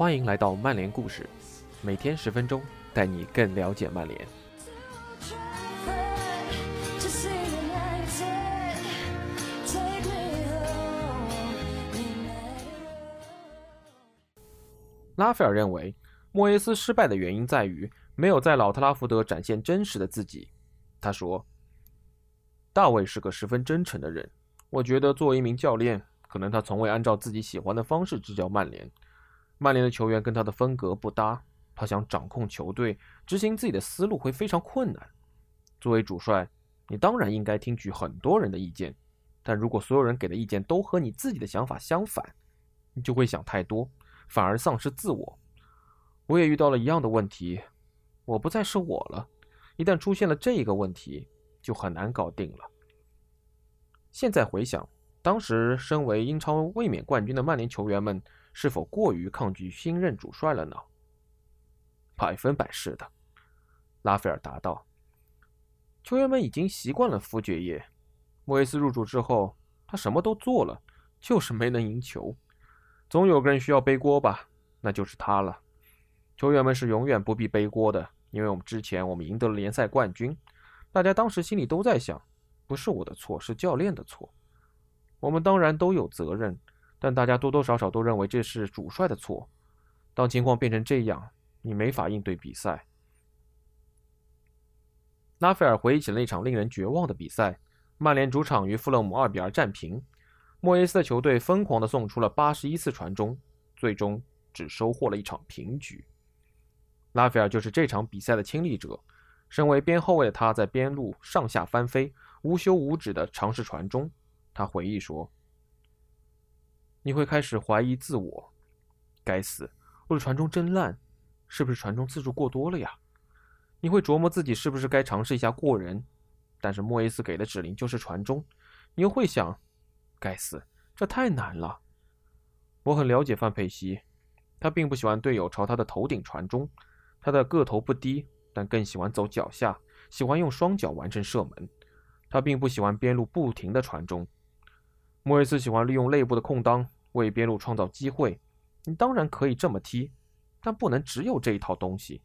欢迎来到曼联故事，每天十分钟，带你更了解曼联。拉斐尔认为，莫耶斯失败的原因在于没有在老特拉福德展现真实的自己。他说：“大卫是个十分真诚的人，我觉得作为一名教练，可能他从未按照自己喜欢的方式执教曼联。曼联的球员跟他的风格不搭，他想掌控球队，执行自己的思路会非常困难。作为主帅，你当然应该听取很多人的意见，但如果所有人给的意见都和你自己的想法相反，你就会想太多。”反而丧失自我。我也遇到了一样的问题，我不再是我了。一旦出现了这个问题，就很难搞定了。现在回想，当时身为英超卫冕冠军的曼联球员们，是否过于抗拒新任主帅了呢？百分百是的，拉斐尔答道。球员们已经习惯了夫爵爷。莫耶斯入主之后，他什么都做了，就是没能赢球。总有个人需要背锅吧，那就是他了。球员们是永远不必背锅的，因为我们之前我们赢得了联赛冠军。大家当时心里都在想，不是我的错，是教练的错。我们当然都有责任，但大家多多少少都认为这是主帅的错。当情况变成这样，你没法应对比赛。拉斐尔回忆起了那场令人绝望的比赛：曼联主场与富勒姆二比二战平。莫耶斯的球队疯狂地送出了八十一次传中，最终只收获了一场平局。拉斐尔就是这场比赛的亲历者。身为边后卫的他，在边路上下翻飞，无休无止地尝试传中。他回忆说：“你会开始怀疑自我，该死，我的传中真烂，是不是传中次数过多了呀？你会琢磨自己是不是该尝试一下过人，但是莫耶斯给的指令就是传中，你又会想。”该死，这太难了。我很了解范佩西，他并不喜欢队友朝他的头顶传中。他的个头不低，但更喜欢走脚下，喜欢用双脚完成射门。他并不喜欢边路不停的传中。莫耶斯喜欢利用内部的空当为边路创造机会。你当然可以这么踢，但不能只有这一套东西。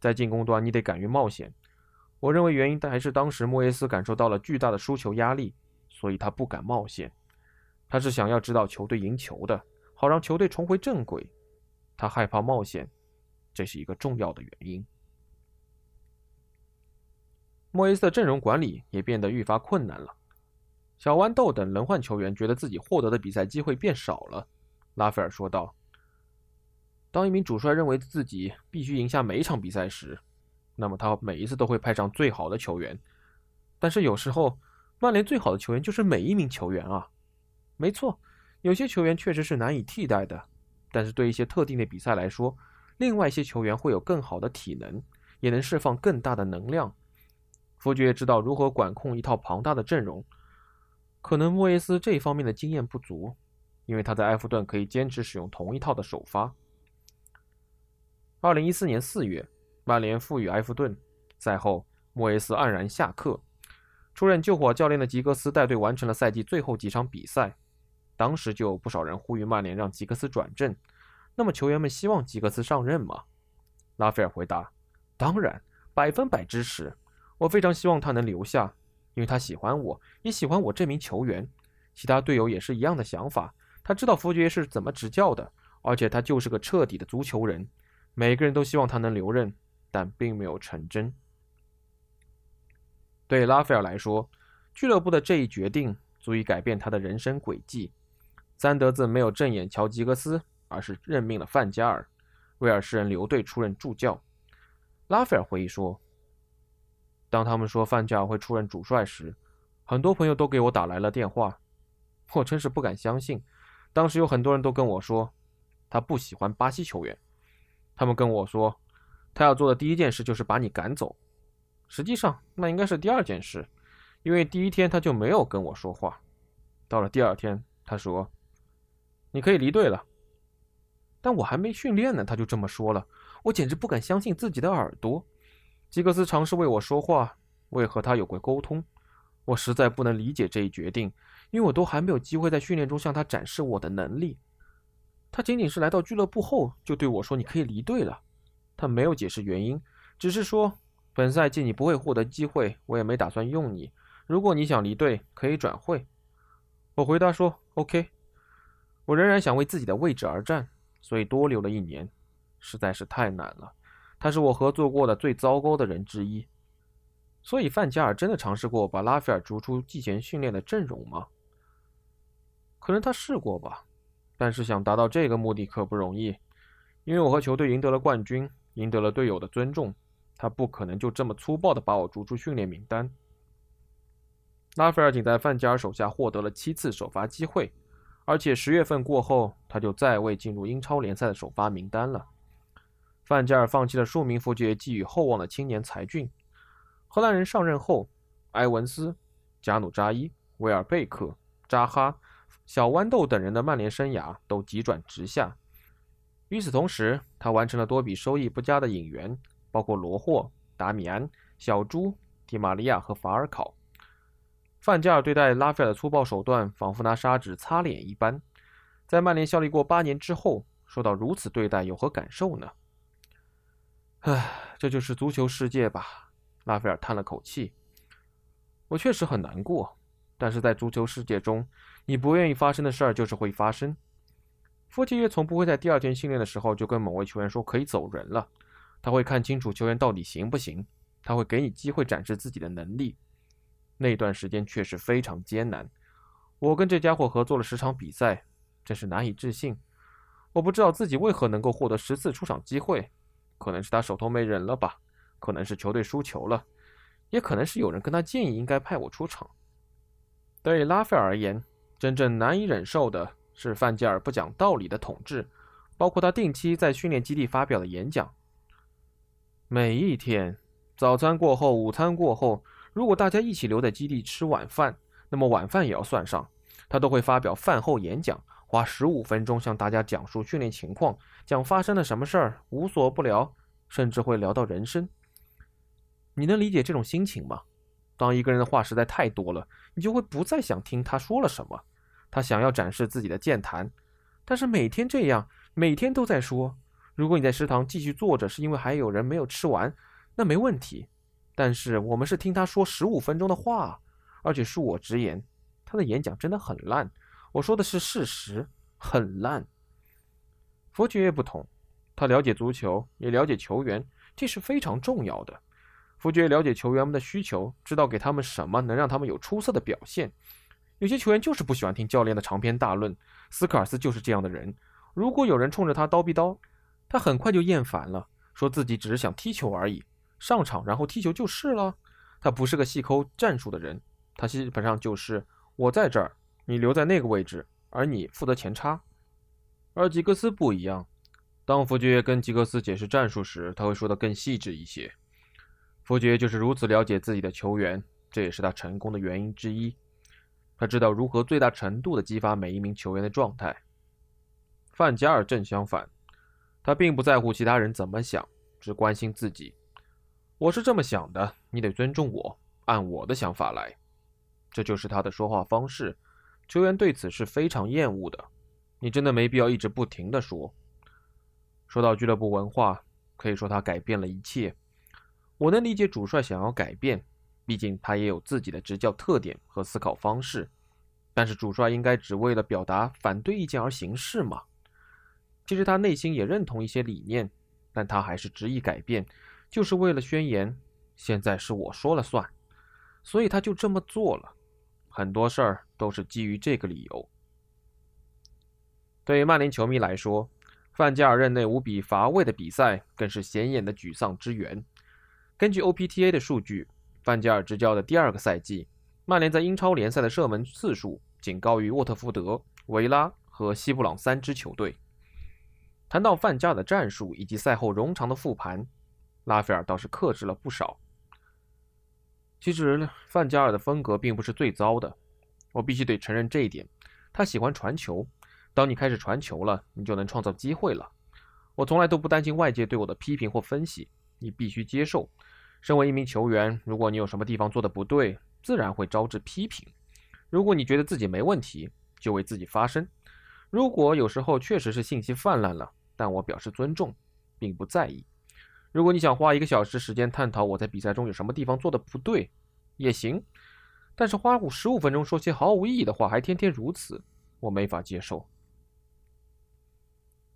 在进攻端，你得敢于冒险。我认为原因还是当时莫耶斯感受到了巨大的输球压力。所以他不敢冒险，他是想要知道球队赢球的，好让球队重回正轨。他害怕冒险，这是一个重要的原因。莫耶斯的阵容管理也变得愈发困难了。小豌豆等轮换球员觉得自己获得的比赛机会变少了。拉斐尔说道：“当一名主帅认为自己必须赢下每一场比赛时，那么他每一次都会派上最好的球员。但是有时候……”曼联最好的球员就是每一名球员啊，没错，有些球员确实是难以替代的，但是对一些特定的比赛来说，另外一些球员会有更好的体能，也能释放更大的能量。福爵知道如何管控一套庞大的阵容，可能莫耶斯这方面的经验不足，因为他在埃弗顿可以坚持使用同一套的首发。二零一四年四月，曼联赋予埃弗顿，赛后莫耶斯黯然下课。出任救火教练的吉格斯带队完成了赛季最后几场比赛。当时就有不少人呼吁曼联让吉格斯转正。那么球员们希望吉格斯上任吗？拉斐尔回答：“当然，百分百支持。我非常希望他能留下，因为他喜欢我，也喜欢我这名球员。其他队友也是一样的想法。他知道福爵是怎么执教的，而且他就是个彻底的足球人。每个人都希望他能留任，但并没有成真。”对拉斐尔来说，俱乐部的这一决定足以改变他的人生轨迹。三德子没有正眼瞧吉格斯，而是任命了范加尔，威尔士人留队出任助教。拉斐尔回忆说：“当他们说范加尔会出任主帅时，很多朋友都给我打来了电话，我真是不敢相信。当时有很多人都跟我说，他不喜欢巴西球员。他们跟我说，他要做的第一件事就是把你赶走。”实际上，那应该是第二件事，因为第一天他就没有跟我说话。到了第二天，他说：“你可以离队了。”但我还没训练呢，他就这么说了，我简直不敢相信自己的耳朵。吉格斯尝试为我说话，我也和他有过沟通。我实在不能理解这一决定，因为我都还没有机会在训练中向他展示我的能力。他仅仅是来到俱乐部后就对我说：“你可以离队了。”他没有解释原因，只是说：“本赛季你不会获得机会，我也没打算用你。如果你想离队，可以转会。”我回答说：“OK。”我仍然想为自己的位置而战，所以多留了一年，实在是太难了。他是我合作过的最糟糕的人之一。所以范加尔真的尝试过把拉斐尔逐出季前训练的阵容吗？可能他试过吧。但是想达到这个目的可不容易，因为我和球队赢得了冠军，赢得了队友的尊重，他不可能就这么粗暴地把我逐出训练名单。拉斐尔仅在范加尔手下获得了七次首发机会，而且十月份过后他就再未进入英超联赛的首发名单了。范加尔放弃了数名弗爵寄予厚望的青年才俊，荷兰人上任后，埃文斯、加努扎伊、威尔贝克、扎哈。小豌豆等人的曼联生涯都急转直下。与此同时，他完成了多笔收益不佳的引援，包括罗霍、达米安、小猪、迪玛利亚和法尔考。范加尔对待拉斐尔的粗暴手段，仿佛拿砂纸擦脸一般。在曼联效力过八年之后，受到如此对待，有何感受呢？唉，这就是足球世界吧。拉斐尔叹了口气。我确实很难过。但是在足球世界中，你不愿意发生的事儿就是会发生。弗吉约从不会在第二天训练的时候就跟某位球员说可以走人了，他会看清楚球员到底行不行，他会给你机会展示自己的能力。那段时间确实非常艰难。我跟这家伙合作了十场比赛，真是难以置信。我不知道自己为何能够获得十次出场机会，可能是他手头没人了吧，可能是球队输球了，也可能是有人跟他建议应该派我出场。对拉斐尔而言，真正难以忍受的是范加尔不讲道理的统治，包括他定期在训练基地发表的演讲。每一天，早餐过后、午餐过后，如果大家一起留在基地吃晚饭，那么晚饭也要算上。他都会发表饭后演讲，花十五分钟向大家讲述训练情况，讲发生了什么事儿，无所不聊，甚至会聊到人生。你能理解这种心情吗？当一个人的话实在太多了，你就会不再想听他说了什么。他想要展示自己的健谈，但是每天这样，每天都在说。如果你在食堂继续坐着，是因为还有人没有吃完，那没问题。但是我们是听他说十五分钟的话，而且恕我直言，他的演讲真的很烂。我说的是事实，很烂。佛爵也不同，他了解足球，也了解球员，这是非常重要的。福爵了解球员们的需求，知道给他们什么能让他们有出色的表现。有些球员就是不喜欢听教练的长篇大论，斯科尔斯就是这样的人。如果有人冲着他叨逼叨，他很快就厌烦了，说自己只是想踢球而已，上场然后踢球就是了。他不是个细抠战术的人，他基本上就是我在这儿，你留在那个位置，而你负责前插。而吉格斯不一样，当福爵跟吉格斯解释战术时，他会说得更细致一些。福爵就是如此了解自己的球员，这也是他成功的原因之一。他知道如何最大程度地激发每一名球员的状态。范加尔正相反，他并不在乎其他人怎么想，只关心自己。我是这么想的，你得尊重我，按我的想法来。这就是他的说话方式。球员对此是非常厌恶的。你真的没必要一直不停的说。说到俱乐部文化，可以说他改变了一切。我能理解主帅想要改变，毕竟他也有自己的执教特点和思考方式。但是主帅应该只为了表达反对意见而行事吗？其实他内心也认同一些理念，但他还是执意改变，就是为了宣言现在是我说了算，所以他就这么做了。很多事儿都是基于这个理由。对于曼联球迷来说，范加尔任内无比乏味的比赛，更是显眼的沮丧之源。根据 OPTA 的数据，范加尔执教的第二个赛季，曼联在英超联赛的射门次数仅高于沃特福德、维拉和西布朗三支球队。谈到范加尔的战术以及赛后冗长的复盘，拉斐尔倒是克制了不少。其实，范加尔的风格并不是最糟的，我必须得承认这一点。他喜欢传球，当你开始传球了，你就能创造机会了。我从来都不担心外界对我的批评或分析。你必须接受，身为一名球员，如果你有什么地方做的不对，自然会招致批评。如果你觉得自己没问题，就为自己发声；如果有时候确实是信息泛滥了，但我表示尊重，并不在意。如果你想花一个小时时间探讨我在比赛中有什么地方做的不对，也行。但是花五十五分钟说些毫无意义的话，还天天如此，我没法接受。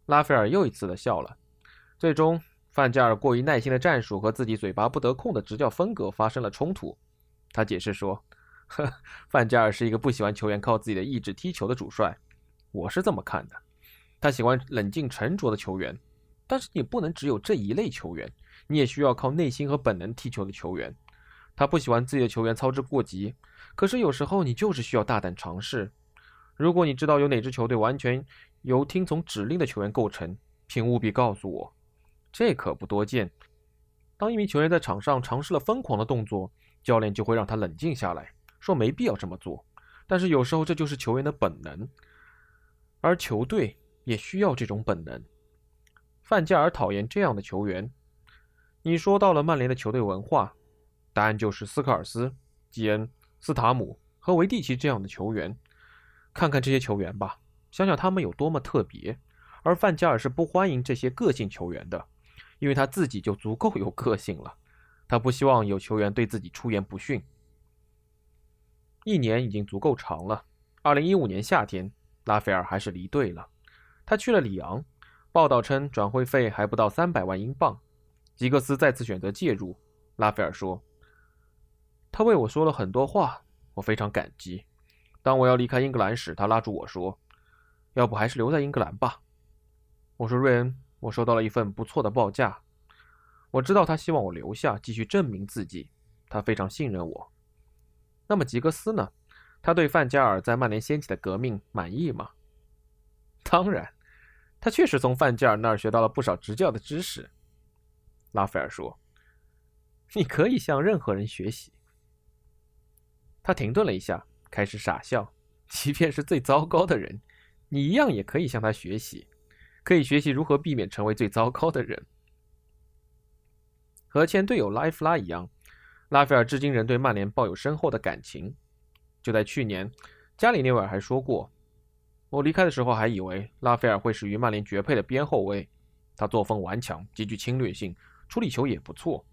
拉斐尔又一次的笑了。最终，范加尔过于耐心的战术和自己嘴巴不得空的执教风格发生了冲突。他解释说：“呵，范加尔是一个不喜欢球员靠自己的意志踢球的主帅。我是这么看的。他喜欢冷静沉着的球员，但是你不能只有这一类球员，你也需要靠内心和本能踢球的球员。他不喜欢自己的球员操之过急，可是有时候你就是需要大胆尝试。如果你知道有哪支球队完全由听从指令的球员构成，请务必告诉我。”这可不多见。当一名球员在场上尝试了疯狂的动作，教练就会让他冷静下来，说没必要这么做。但是有时候这就是球员的本能，而球队也需要这种本能。范加尔讨厌这样的球员。你说到了曼联的球队文化，答案就是斯科尔斯、基恩、斯塔姆和维蒂奇这样的球员。看看这些球员吧，想想他们有多么特别。而范加尔是不欢迎这些个性球员的。因为他自己就足够有个性了，他不希望有球员对自己出言不逊。一年已经足够长了。二零一五年夏天，拉斐尔还是离队了，他去了里昂。报道称转会费还不到三百万英镑。吉格斯再次选择介入。拉斐尔说：“他为我说了很多话，我非常感激。当我要离开英格兰时，他拉住我说：‘要不还是留在英格兰吧。’我说：‘瑞恩。’”我收到了一份不错的报价，我知道他希望我留下，继续证明自己。他非常信任我。那么吉格斯呢？他对范加尔在曼联掀起的革命满意吗？当然，他确实从范加尔那儿学到了不少执教的知识。拉斐尔说：“你可以向任何人学习。”他停顿了一下，开始傻笑。即便是最糟糕的人，你一样也可以向他学习。可以学习如何避免成为最糟糕的人。和前队友拉夫拉一样，拉斐尔至今仍对曼联抱有深厚的感情。就在去年，加里内维尔还说过：“我离开的时候还以为拉斐尔会是与曼联绝配的边后卫，他作风顽强，极具侵略性，处理球也不错。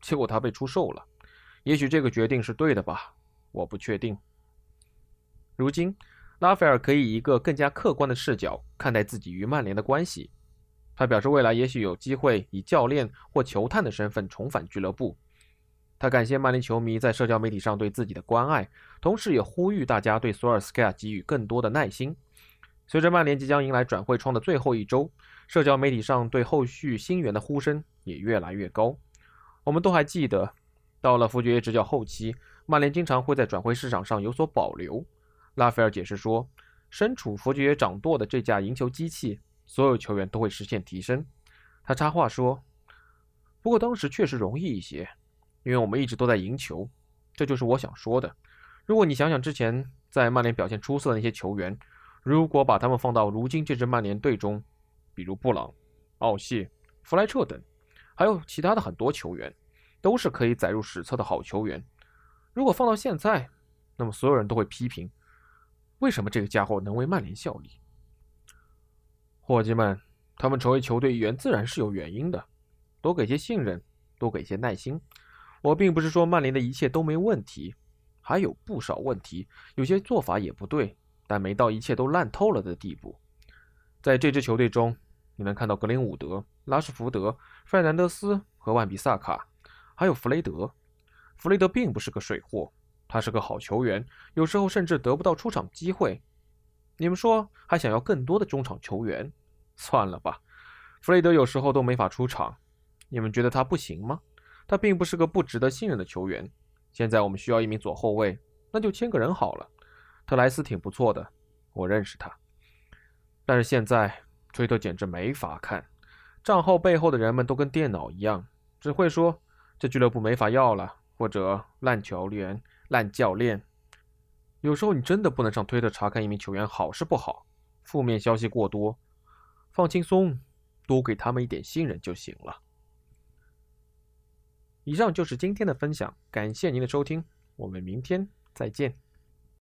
结果他被出售了。也许这个决定是对的吧，我不确定。如今。”拉斐尔可以以一个更加客观的视角看待自己与曼联的关系。他表示，未来也许有机会以教练或球探的身份重返俱乐部。他感谢曼联球迷在社交媒体上对自己的关爱，同时也呼吁大家对索尔斯克亚给予更多的耐心。随着曼联即将迎来转会窗的最后一周，社交媒体上对后续新援的呼声也越来越高。我们都还记得，到了弗爵爷执教后期，曼联经常会在转会市场上有所保留。拉斐尔解释说：“身处弗爵爷掌舵的这架赢球机器，所有球员都会实现提升。”他插话说：“不过当时确实容易一些，因为我们一直都在赢球。这就是我想说的。如果你想想之前在曼联表现出色的那些球员，如果把他们放到如今这支曼联队中，比如布朗、奥谢、弗莱彻等，还有其他的很多球员，都是可以载入史册的好球员。如果放到现在，那么所有人都会批评。”为什么这个家伙能为曼联效力？伙计们，他们成为球队一员自然是有原因的。多给些信任，多给些耐心。我并不是说曼联的一切都没问题，还有不少问题，有些做法也不对，但没到一切都烂透了的地步。在这支球队中，你能看到格林伍德、拉什福德、费南德斯和万比萨卡，还有弗雷德。弗雷德并不是个水货。他是个好球员，有时候甚至得不到出场机会。你们说还想要更多的中场球员？算了吧，弗雷德有时候都没法出场。你们觉得他不行吗？他并不是个不值得信任的球员。现在我们需要一名左后卫，那就签个人好了。特莱斯挺不错的，我认识他。但是现在推特简直没法看，账号背后的人们都跟电脑一样，只会说这俱乐部没法要了，或者烂球员。烂教练，有时候你真的不能上推特查看一名球员好是不好，负面消息过多，放轻松，多给他们一点信任就行了。以上就是今天的分享，感谢您的收听，我们明天再见。